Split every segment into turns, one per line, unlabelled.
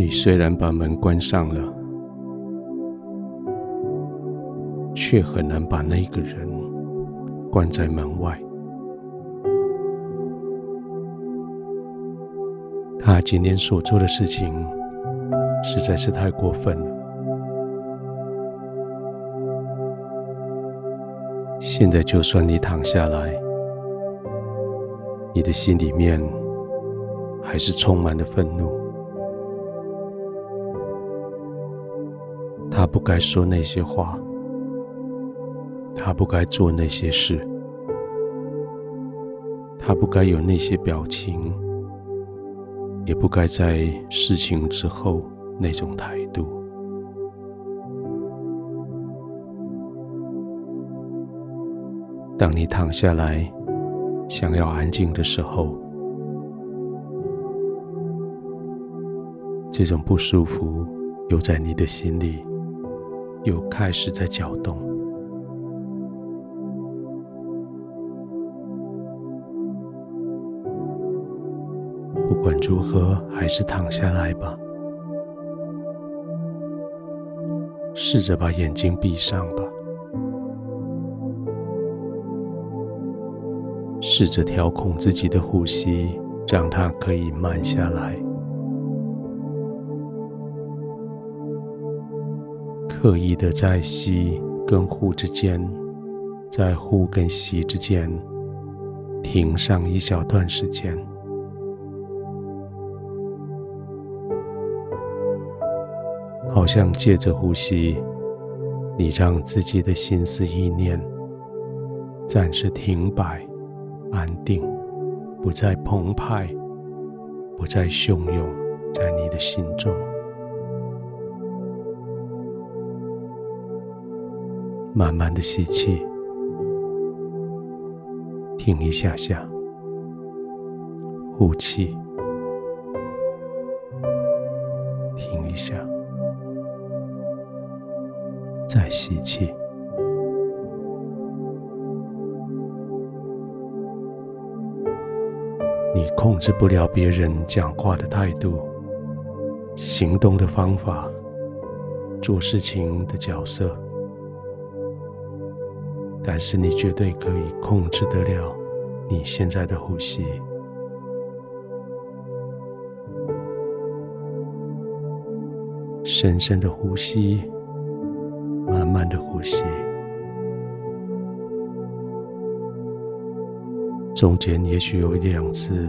你虽然把门关上了，却很难把那个人关在门外。他今天所做的事情实在是太过分了。现在，就算你躺下来，你的心里面还是充满了愤怒。他不该说那些话，他不该做那些事，他不该有那些表情，也不该在事情之后那种态度。当你躺下来，想要安静的时候，这种不舒服又在你的心里。又开始在搅动。不管如何，还是躺下来吧。试着把眼睛闭上吧。试着调控自己的呼吸，让它可以慢下来。刻意的在吸跟呼之间，在呼跟吸之间停上一小段时间，好像借着呼吸，你让自己的心思意念暂时停摆、安定，不再澎湃，不再汹涌在你的心中。慢慢的吸气，停一下下，呼气，停一下，再吸气。你控制不了别人讲话的态度、行动的方法、做事情的角色。但是你绝对可以控制得了你现在的呼吸，深深的呼吸，慢慢的呼吸，中间也许有两次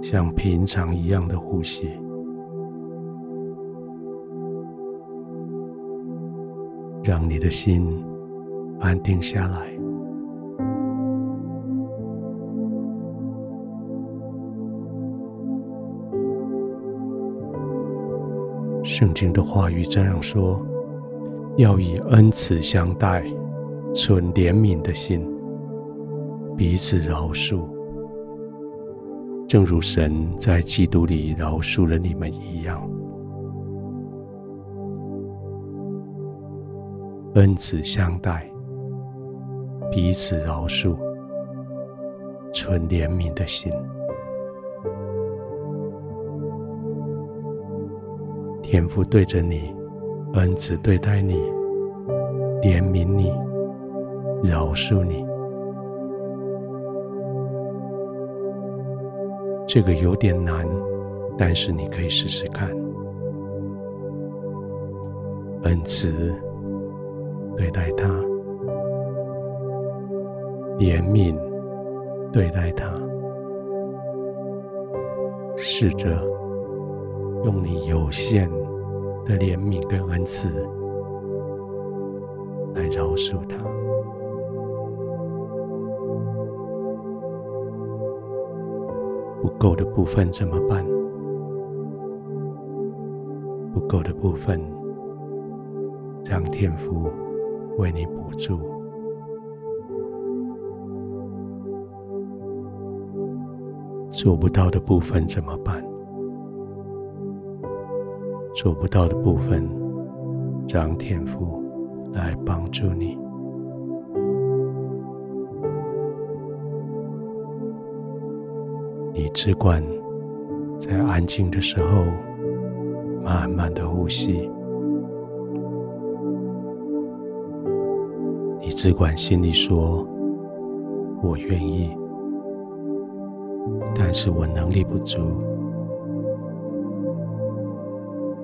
像平常一样的呼吸，让你的心。安定下来。圣经的话语这样说：要以恩慈相待，存怜悯的心，彼此饶恕，正如神在基督里饶恕了你们一样。恩慈相待。彼此饶恕，存怜悯的心。天父对着你，恩慈对待你，怜悯你，饶恕你。这个有点难，但是你可以试试看。恩慈对待他。怜悯对待他，试着用你有限的怜悯跟恩慈来饶恕他。不够的部分怎么办？不够的部分，让天父为你补助。做不到的部分怎么办？做不到的部分，让天赋来帮助你。你只管在安静的时候，慢慢的呼吸。你只管心里说：“我愿意。”但是我能力不足。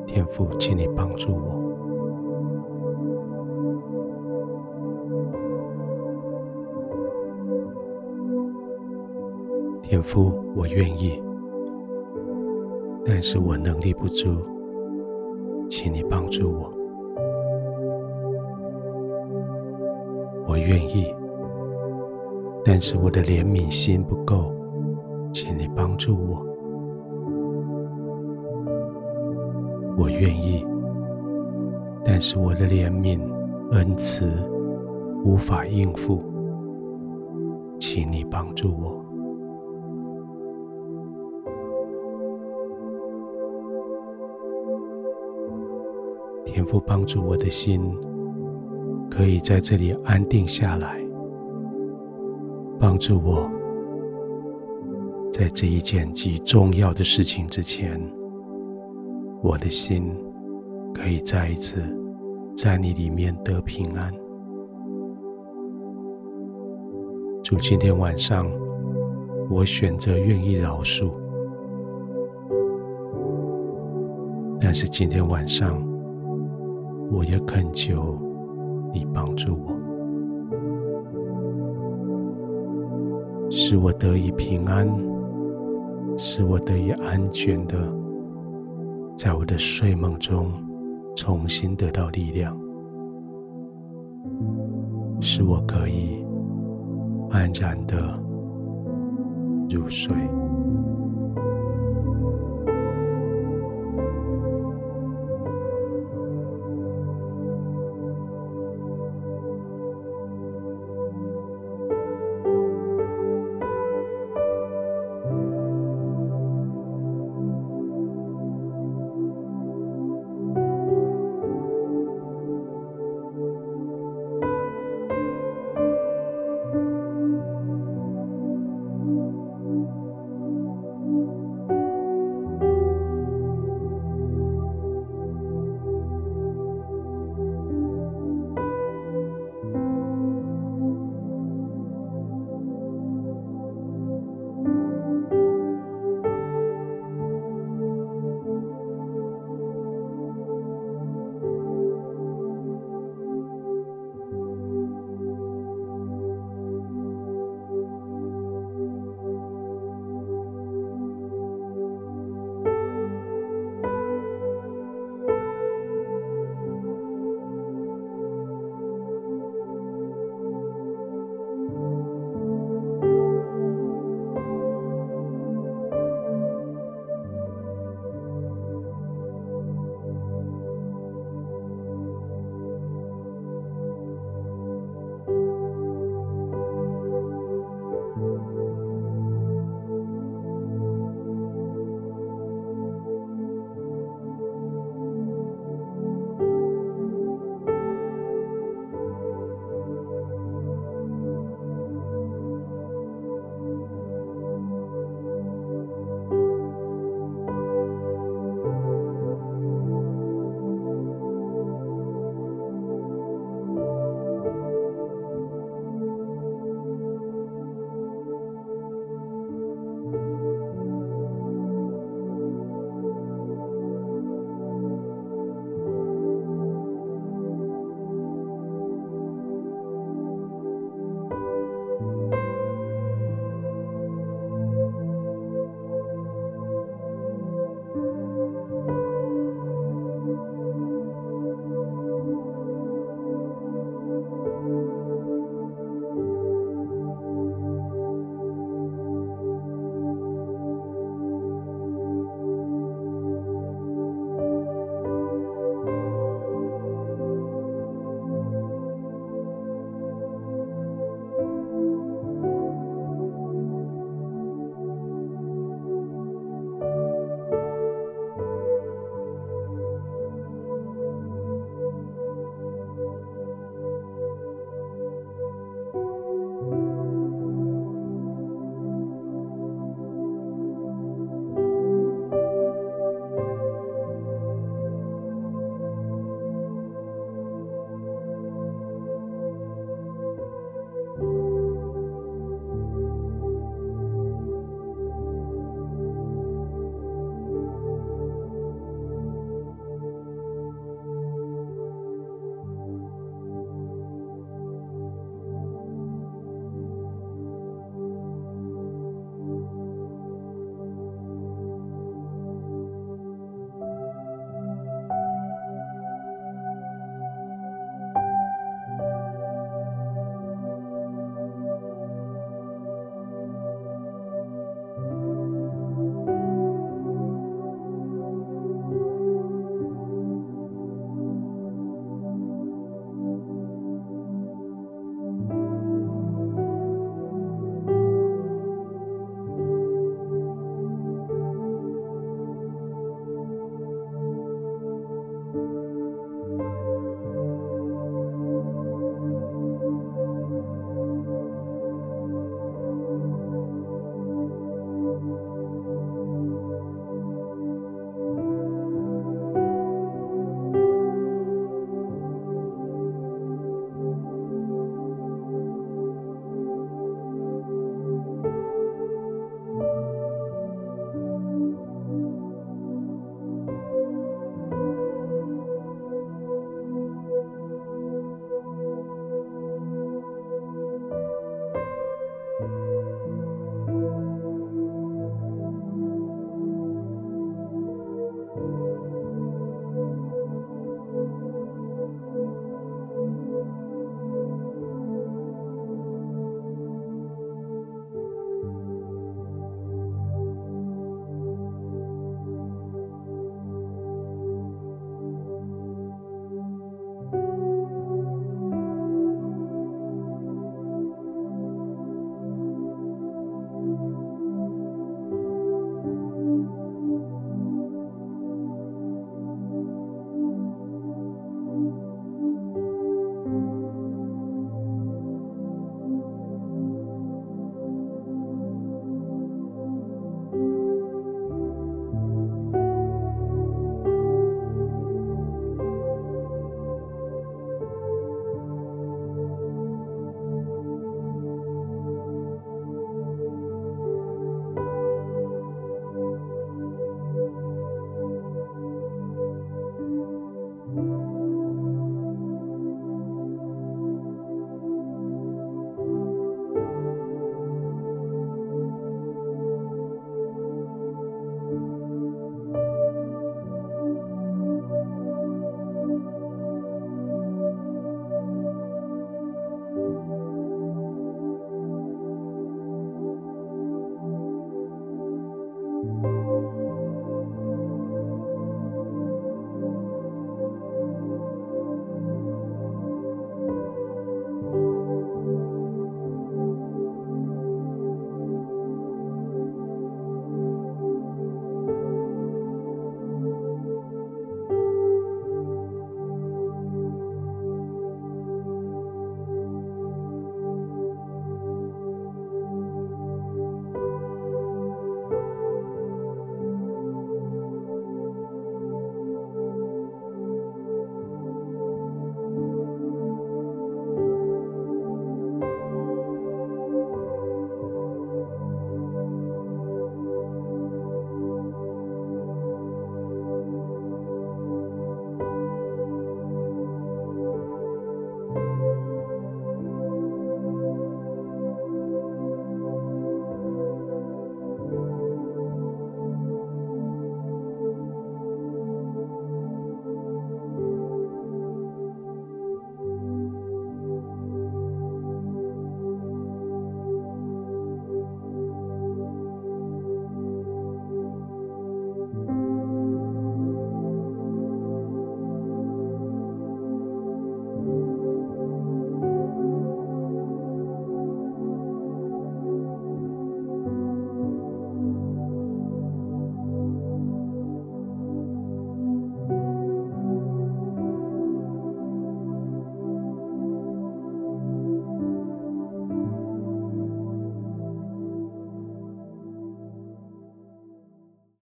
天父，请你帮助我。天父，我愿意，但是我能力不足，请你帮助我。我愿意，但是我的怜悯心不够，请你帮助我。我愿意，但是我的怜悯恩慈无法应付，请你帮助我。天父帮助我的心，可以在这里安定下来。帮助我，在这一件极重要的事情之前，我的心可以再一次在你里面得平安。主，今天晚上，我选择愿意饶恕，但是今天晚上，我也恳求你帮助我，使我得以平安，使我得以安全的，在我的睡梦中重新得到力量，使我可以安然的入睡。